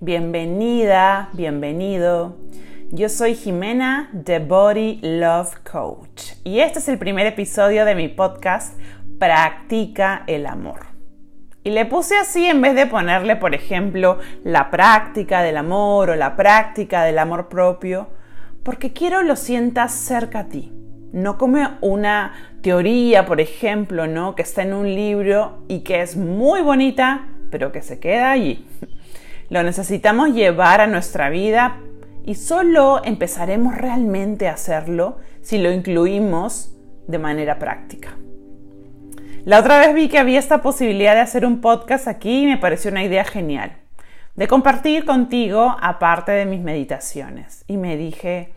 Bienvenida, bienvenido. Yo soy Jimena, The Body Love Coach, y este es el primer episodio de mi podcast Practica el Amor. Y le puse así en vez de ponerle, por ejemplo, la práctica del amor o la práctica del amor propio, porque quiero lo sientas cerca a ti. No como una teoría, por ejemplo, ¿no? que está en un libro y que es muy bonita, pero que se queda allí. Lo necesitamos llevar a nuestra vida y solo empezaremos realmente a hacerlo si lo incluimos de manera práctica. La otra vez vi que había esta posibilidad de hacer un podcast aquí y me pareció una idea genial, de compartir contigo aparte de mis meditaciones. Y me dije,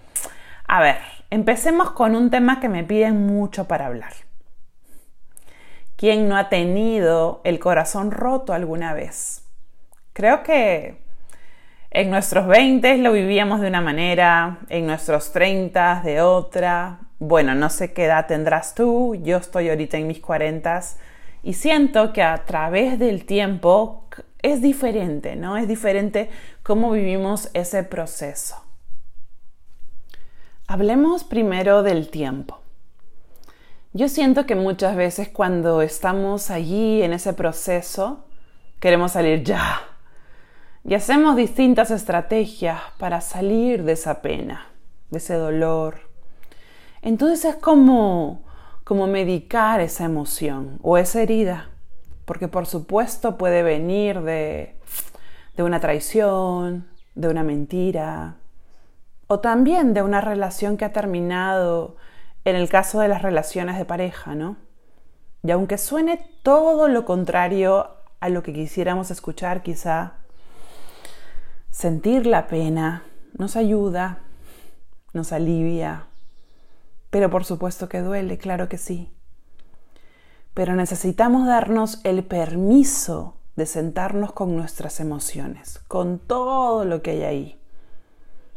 a ver, empecemos con un tema que me piden mucho para hablar. ¿Quién no ha tenido el corazón roto alguna vez? Creo que en nuestros 20 lo vivíamos de una manera, en nuestros 30 de otra. Bueno, no sé qué edad tendrás tú, yo estoy ahorita en mis 40 y siento que a través del tiempo es diferente, ¿no? Es diferente cómo vivimos ese proceso. Hablemos primero del tiempo. Yo siento que muchas veces cuando estamos allí en ese proceso, queremos salir ya, y hacemos distintas estrategias para salir de esa pena, de ese dolor. Entonces es como, como medicar esa emoción o esa herida, porque por supuesto puede venir de, de una traición, de una mentira, o también de una relación que ha terminado en el caso de las relaciones de pareja, ¿no? Y aunque suene todo lo contrario a lo que quisiéramos escuchar quizá, Sentir la pena nos ayuda, nos alivia, pero por supuesto que duele, claro que sí. Pero necesitamos darnos el permiso de sentarnos con nuestras emociones, con todo lo que hay ahí.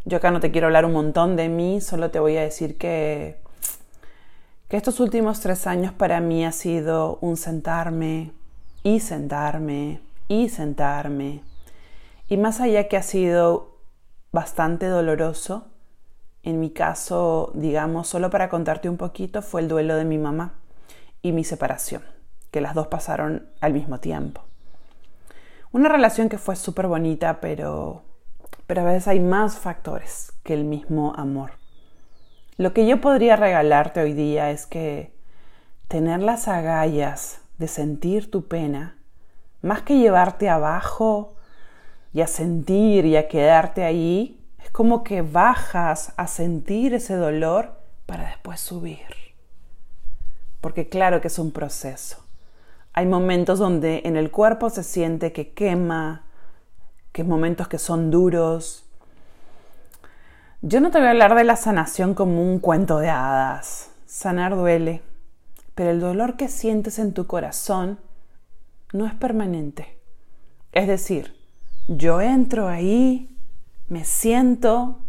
Yo acá no te quiero hablar un montón de mí, solo te voy a decir que, que estos últimos tres años para mí ha sido un sentarme y sentarme y sentarme y más allá que ha sido bastante doloroso, en mi caso, digamos, solo para contarte un poquito, fue el duelo de mi mamá y mi separación, que las dos pasaron al mismo tiempo. Una relación que fue súper bonita, pero, pero a veces hay más factores que el mismo amor. Lo que yo podría regalarte hoy día es que tener las agallas de sentir tu pena, más que llevarte abajo y a sentir y a quedarte ahí, es como que bajas a sentir ese dolor para después subir. Porque claro que es un proceso. Hay momentos donde en el cuerpo se siente que quema, que momentos que son duros. Yo no te voy a hablar de la sanación como un cuento de hadas. Sanar duele, pero el dolor que sientes en tu corazón no es permanente. Es decir, yo entro ahí, me siento,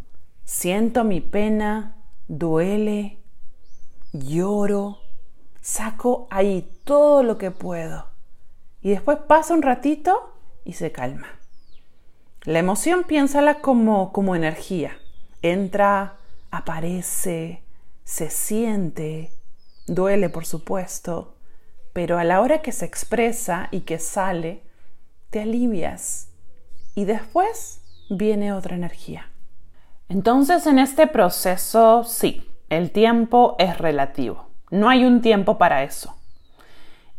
siento mi pena, duele, lloro, saco ahí todo lo que puedo. Y después pasa un ratito y se calma. La emoción piénsala como, como energía. Entra, aparece, se siente, duele por supuesto, pero a la hora que se expresa y que sale, te alivias, y después viene otra energía. Entonces en este proceso sí, el tiempo es relativo. No hay un tiempo para eso.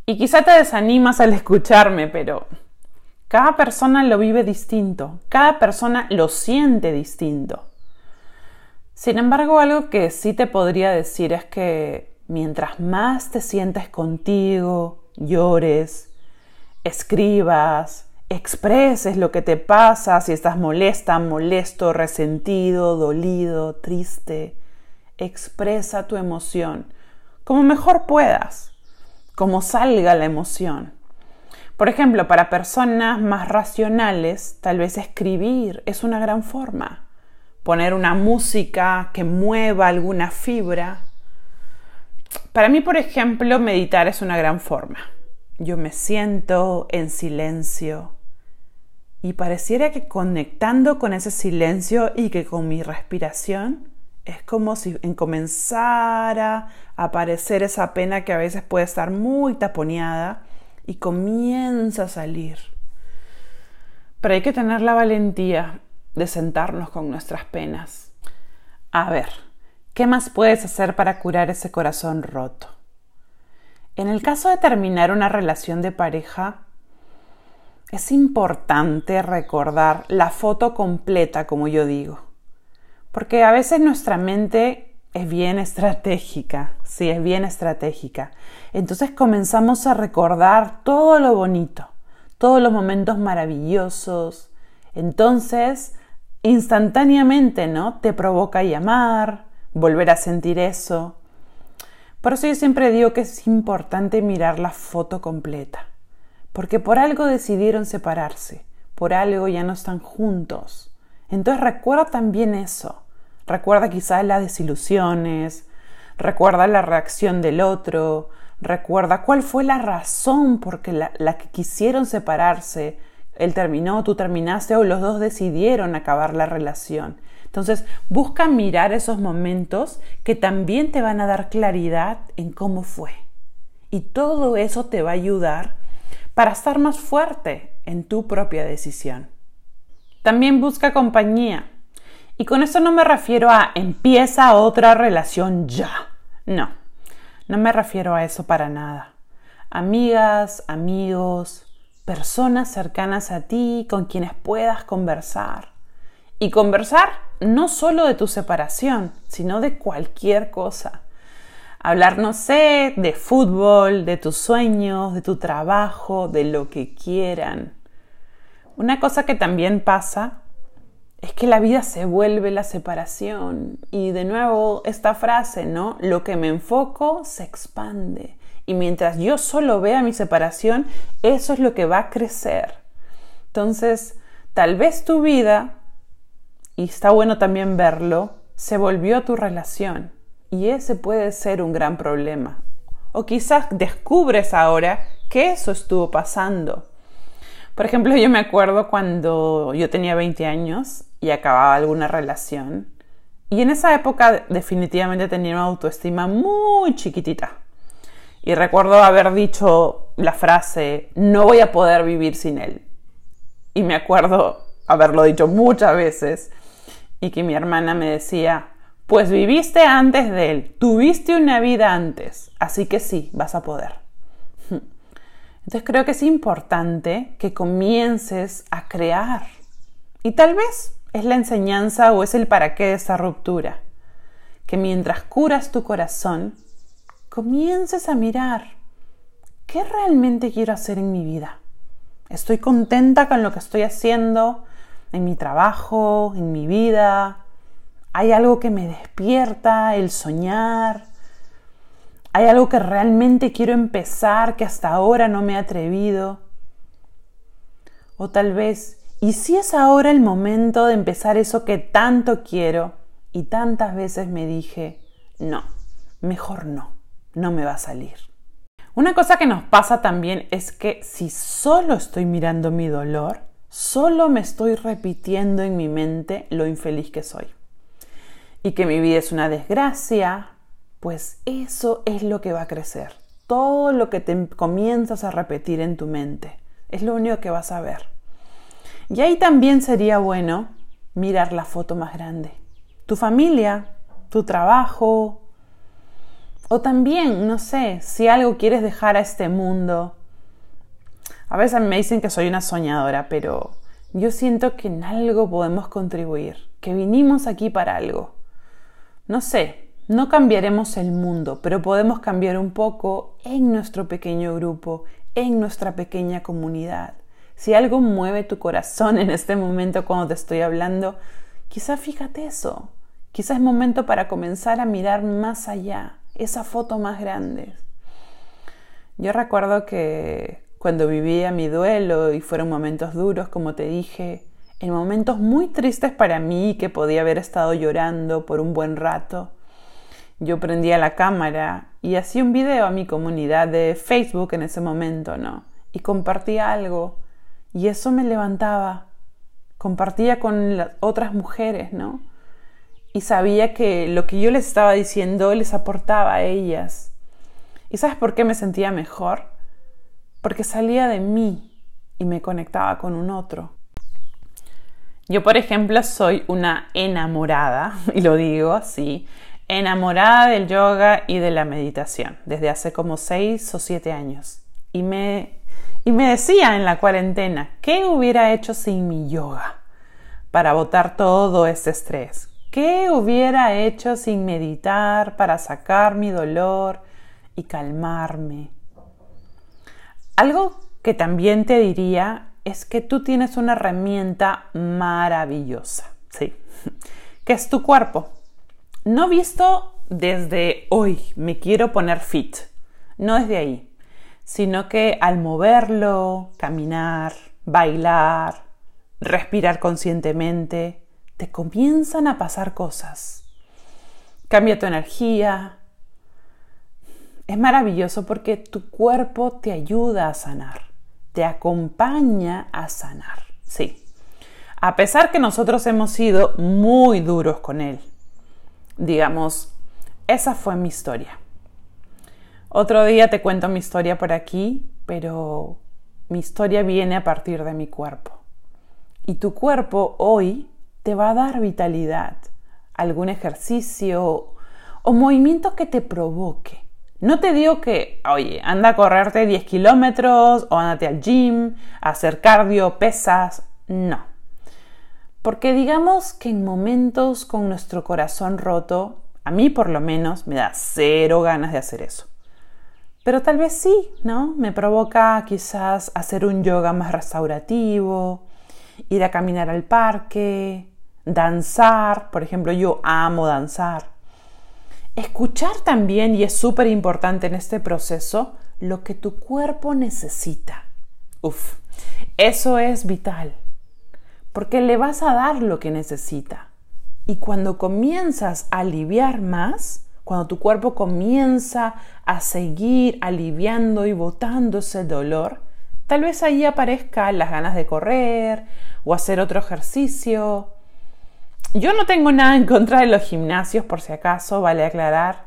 Y quizá te desanimas al escucharme, pero cada persona lo vive distinto, cada persona lo siente distinto. Sin embargo, algo que sí te podría decir es que mientras más te sientes contigo, llores, escribas, expreses lo que te pasa, si estás molesta, molesto, resentido, dolido, triste. Expresa tu emoción como mejor puedas, como salga la emoción. Por ejemplo, para personas más racionales, tal vez escribir es una gran forma. Poner una música que mueva alguna fibra. Para mí, por ejemplo, meditar es una gran forma. Yo me siento en silencio, Y pareciera que conectando con ese silencio y que con mi respiración, es como si comenzara a aparecer esa pena que a veces puede estar muy taponeada y comienza a salir. Pero hay que tener la valentía de sentarnos con nuestras penas. A ver, ¿qué más puedes hacer para curar ese corazón roto? En el caso de terminar una relación de pareja, es importante recordar la foto completa, como yo digo, porque a veces nuestra mente es bien estratégica, sí, es bien estratégica. Entonces comenzamos a recordar todo lo bonito, todos los momentos maravillosos. Entonces, instantáneamente, ¿no? Te provoca llamar, volver a sentir eso. Por eso yo siempre digo que es importante mirar la foto completa, porque por algo decidieron separarse, por algo ya no están juntos. Entonces recuerda también eso, recuerda quizás las desilusiones, recuerda la reacción del otro, recuerda cuál fue la razón por la, la que quisieron separarse, él terminó, tú terminaste o los dos decidieron acabar la relación. Entonces, busca mirar esos momentos que también te van a dar claridad en cómo fue. Y todo eso te va a ayudar para estar más fuerte en tu propia decisión. También busca compañía. Y con esto no me refiero a empieza otra relación ya. No, no me refiero a eso para nada. Amigas, amigos, personas cercanas a ti con quienes puedas conversar y conversar no solo de tu separación, sino de cualquier cosa. Hablar, no sé, de fútbol, de tus sueños, de tu trabajo, de lo que quieran. Una cosa que también pasa es que la vida se vuelve la separación. Y de nuevo, esta frase, ¿no? Lo que me enfoco se expande. Y mientras yo solo vea mi separación, eso es lo que va a crecer. Entonces, tal vez tu vida y está bueno también verlo, se volvió tu relación. Y ese puede ser un gran problema. O quizás descubres ahora que eso estuvo pasando. Por ejemplo, yo me acuerdo cuando yo tenía 20 años y acababa alguna relación. Y en esa época definitivamente tenía una autoestima muy chiquitita. Y recuerdo haber dicho la frase, no voy a poder vivir sin él. Y me acuerdo haberlo dicho muchas veces y que mi hermana me decía, pues viviste antes de él, tuviste una vida antes, así que sí, vas a poder. Entonces creo que es importante que comiences a crear. Y tal vez es la enseñanza o es el para qué de esa ruptura. Que mientras curas tu corazón, comiences a mirar, ¿qué realmente quiero hacer en mi vida? ¿Estoy contenta con lo que estoy haciendo? en mi trabajo, en mi vida. Hay algo que me despierta, el soñar. Hay algo que realmente quiero empezar, que hasta ahora no me he atrevido. O tal vez, ¿y si es ahora el momento de empezar eso que tanto quiero? Y tantas veces me dije, no, mejor no, no me va a salir. Una cosa que nos pasa también es que si solo estoy mirando mi dolor, solo me estoy repitiendo en mi mente lo infeliz que soy. Y que mi vida es una desgracia, pues eso es lo que va a crecer. Todo lo que te comienzas a repetir en tu mente es lo único que vas a ver. Y ahí también sería bueno mirar la foto más grande. Tu familia, tu trabajo, o también, no sé, si algo quieres dejar a este mundo, a veces me dicen que soy una soñadora, pero yo siento que en algo podemos contribuir, que vinimos aquí para algo. No sé, no cambiaremos el mundo, pero podemos cambiar un poco en nuestro pequeño grupo, en nuestra pequeña comunidad. Si algo mueve tu corazón en este momento cuando te estoy hablando, quizá fíjate eso. Quizá es momento para comenzar a mirar más allá, esa foto más grande. Yo recuerdo que cuando vivía mi duelo y fueron momentos duros, como te dije, en momentos muy tristes para mí que podía haber estado llorando por un buen rato, yo prendía la cámara y hacía un video a mi comunidad de Facebook en ese momento, ¿no? Y compartía algo y eso me levantaba compartía con otras mujeres, ¿no? Y sabía que lo que yo les estaba diciendo les aportaba a ellas. ¿Y sabes por qué me sentía mejor? Porque salía de mí y me conectaba con un otro. Yo, por ejemplo, soy una enamorada, y lo digo así, enamorada del yoga y de la meditación desde hace como seis o siete años. Y me, y me decía en la cuarentena, ¿qué hubiera hecho sin mi yoga para botar todo ese estrés? ¿Qué hubiera hecho sin meditar para sacar mi dolor y calmarme? Algo que también te diría es que tú tienes una herramienta maravillosa, ¿sí? Que es tu cuerpo. No visto desde hoy, me quiero poner fit, no desde ahí, sino que al moverlo, caminar, bailar, respirar conscientemente, te comienzan a pasar cosas. Cambia tu energía. Es maravilloso porque tu cuerpo te ayuda a sanar, te acompaña a sanar. Sí. A pesar que nosotros hemos sido muy duros con él, digamos, esa fue mi historia. Otro día te cuento mi historia por aquí, pero mi historia viene a partir de mi cuerpo. Y tu cuerpo hoy te va a dar vitalidad, algún ejercicio o movimiento que te provoque. No te digo que, oye, anda a correrte 10 kilómetros o andate al gym, a hacer cardio, pesas. No. Porque digamos que en momentos con nuestro corazón roto, a mí por lo menos me da cero ganas de hacer eso. Pero tal vez sí, ¿no? Me provoca quizás hacer un yoga más restaurativo, ir a caminar al parque, danzar, por ejemplo, yo amo danzar. Escuchar también, y es súper importante en este proceso, lo que tu cuerpo necesita. Uf, eso es vital porque le vas a dar lo que necesita. Y cuando comienzas a aliviar más, cuando tu cuerpo comienza a seguir aliviando y botando ese dolor, tal vez ahí aparezcan las ganas de correr o hacer otro ejercicio. Yo no tengo nada en contra de los gimnasios, por si acaso, vale aclarar.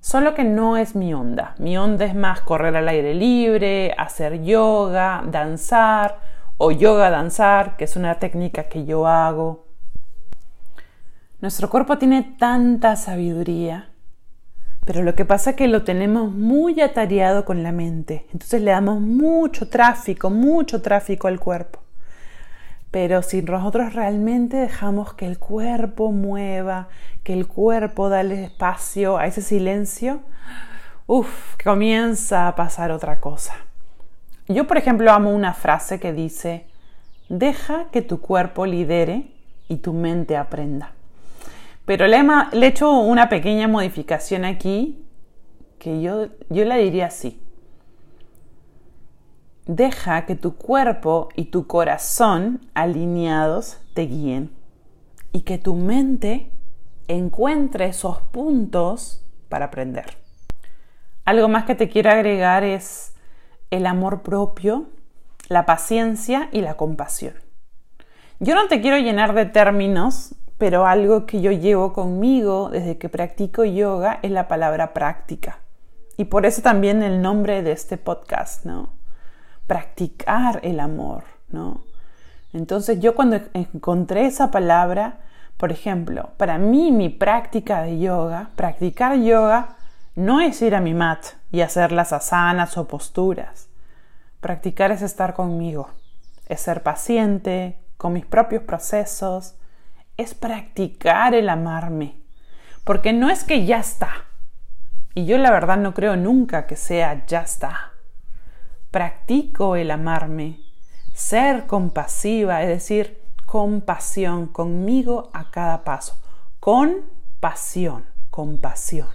Solo que no es mi onda. Mi onda es más correr al aire libre, hacer yoga, danzar o yoga danzar, que es una técnica que yo hago. Nuestro cuerpo tiene tanta sabiduría, pero lo que pasa es que lo tenemos muy atareado con la mente. Entonces le damos mucho tráfico, mucho tráfico al cuerpo. Pero si nosotros realmente dejamos que el cuerpo mueva, que el cuerpo dale espacio a ese silencio, uff, comienza a pasar otra cosa. Yo, por ejemplo, amo una frase que dice, deja que tu cuerpo lidere y tu mente aprenda. Pero le, he hecho una pequeña modificación aquí que yo, yo la diría así. Deja que tu cuerpo y tu corazón alineados te guíen y que tu mente encuentre esos puntos para aprender. Algo más que te quiero agregar es el amor propio, la paciencia y la compasión. Yo no te quiero llenar de términos, pero algo que yo llevo conmigo desde que practico yoga es la palabra práctica. Y por eso también el nombre de este podcast, ¿no? Practicar el amor, ¿no? Entonces yo cuando encontré esa palabra, por ejemplo, para mí mi práctica de yoga, practicar yoga no es ir a mi mat y hacer las asanas o posturas. Practicar es estar conmigo, es ser paciente con mis propios procesos, es practicar el amarme, porque no es que ya está. Y yo la verdad no creo nunca que sea ya está. Practico el amarme, ser compasiva, es decir, compasión conmigo a cada paso, con pasión, compasión.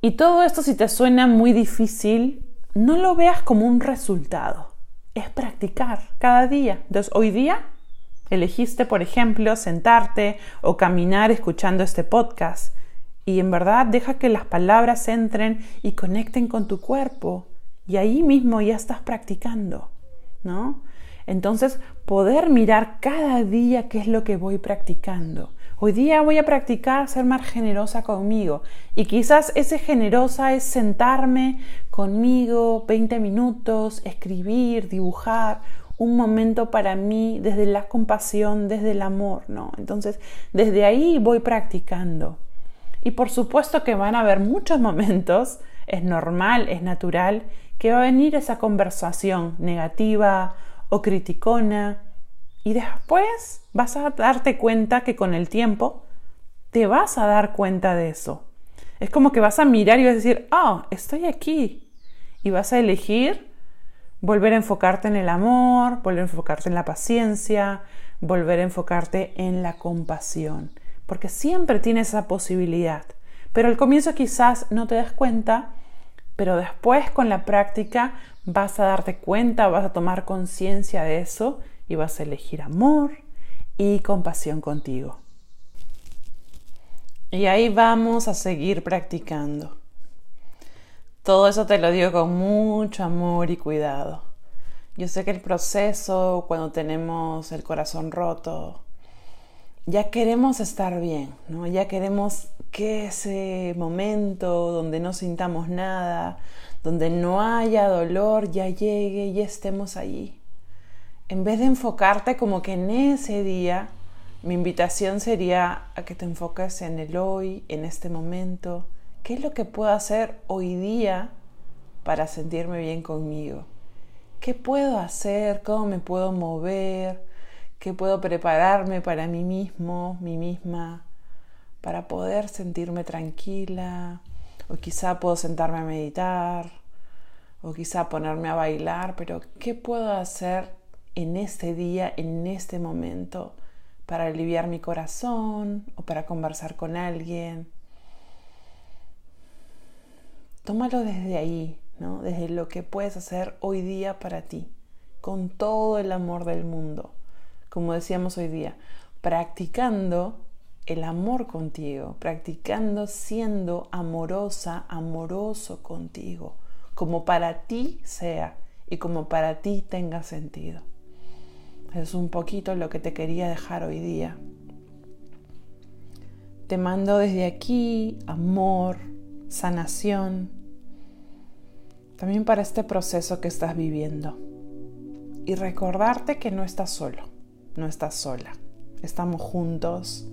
Y todo esto si te suena muy difícil, no lo veas como un resultado. Es practicar cada día. Entonces, hoy día elegiste, por ejemplo, sentarte o caminar escuchando este podcast. Y en verdad deja que las palabras entren y conecten con tu cuerpo. Y ahí mismo ya estás practicando, ¿no? Entonces, poder mirar cada día qué es lo que voy practicando. Hoy día voy a practicar ser más generosa conmigo y quizás ese generosa es sentarme conmigo 20 minutos, escribir, dibujar, un momento para mí desde la compasión, desde el amor, ¿no? Entonces, desde ahí voy practicando. Y por supuesto que van a haber muchos momentos, es normal, es natural, que va a venir esa conversación negativa o criticona y después vas a darte cuenta que con el tiempo te vas a dar cuenta de eso. Es como que vas a mirar y vas a decir, oh, estoy aquí. Y vas a elegir volver a enfocarte en el amor, volver a enfocarte en la paciencia, volver a enfocarte en la compasión. Porque siempre tienes esa posibilidad. Pero al comienzo quizás no te das cuenta, pero después con la práctica vas a darte cuenta, vas a tomar conciencia de eso y vas a elegir amor y compasión contigo. Y ahí vamos a seguir practicando. Todo eso te lo digo con mucho amor y cuidado. Yo sé que el proceso, cuando tenemos el corazón roto, ya queremos estar bien, ¿no? Ya queremos que ese momento donde no sintamos nada, donde no haya dolor, ya llegue y estemos allí en vez de enfocarte como que en ese día, mi invitación sería a que te enfoques en el hoy, en este momento. ¿Qué es lo que puedo hacer hoy día para sentirme bien conmigo? ¿Qué puedo hacer? ¿Cómo me puedo mover? ¿Qué puedo prepararme para mí mismo, mí misma, para poder sentirme tranquila? O quizá puedo sentarme a meditar, o quizá ponerme a bailar, pero ¿qué puedo hacer en este día, en este momento, para aliviar mi corazón o para conversar con alguien. Tómalo desde ahí, ¿no? Desde lo que puedes hacer hoy día para ti, con todo el amor del mundo. Como decíamos hoy día, practicando el amor contigo, practicando siendo amorosa, amoroso contigo, como para ti sea y como para ti tenga sentido. Es un poquito lo que te quería dejar hoy día. Te mando desde aquí amor, sanación, también para este proceso que estás viviendo. Y recordarte que no estás solo, no estás sola. Estamos juntos.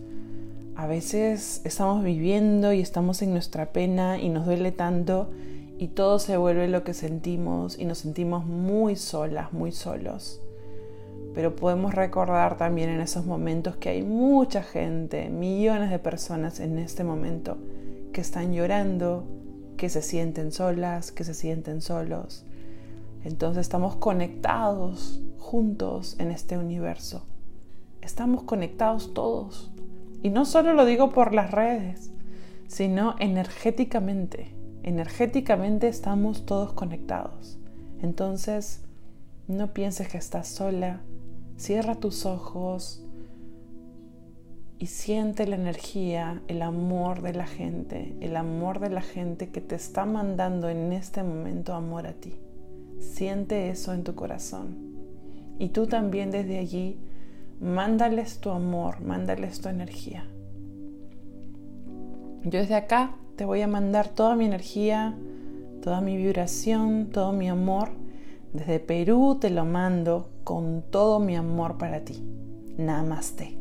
A veces estamos viviendo y estamos en nuestra pena y nos duele tanto y todo se vuelve lo que sentimos y nos sentimos muy solas, muy solos pero podemos recordar también en esos momentos que hay mucha gente, millones de personas en este momento que están llorando, que se sienten solas, que se sienten solos. Entonces estamos conectados juntos en este universo. Estamos conectados todos. Y no solo lo digo por las redes, sino energéticamente. Energéticamente estamos todos conectados. Entonces, no pienses que estás sola, Cierra tus ojos y siente la energía, el amor de la gente, el amor de la gente que te está mandando en este momento amor a ti. Siente eso en tu corazón. Y tú también desde allí, mándales tu amor, mándales tu energía. Yo desde acá te voy a mandar toda mi energía, toda mi vibración, todo mi amor. Desde Perú te lo mando con todo mi amor para ti. Namaste.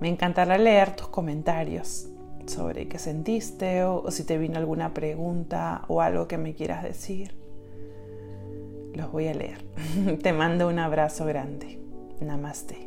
Me encantará leer tus comentarios sobre qué sentiste o, si te vino alguna pregunta o algo que me quieras decir. Los voy a leer. Te mando un abrazo grande. Namaste.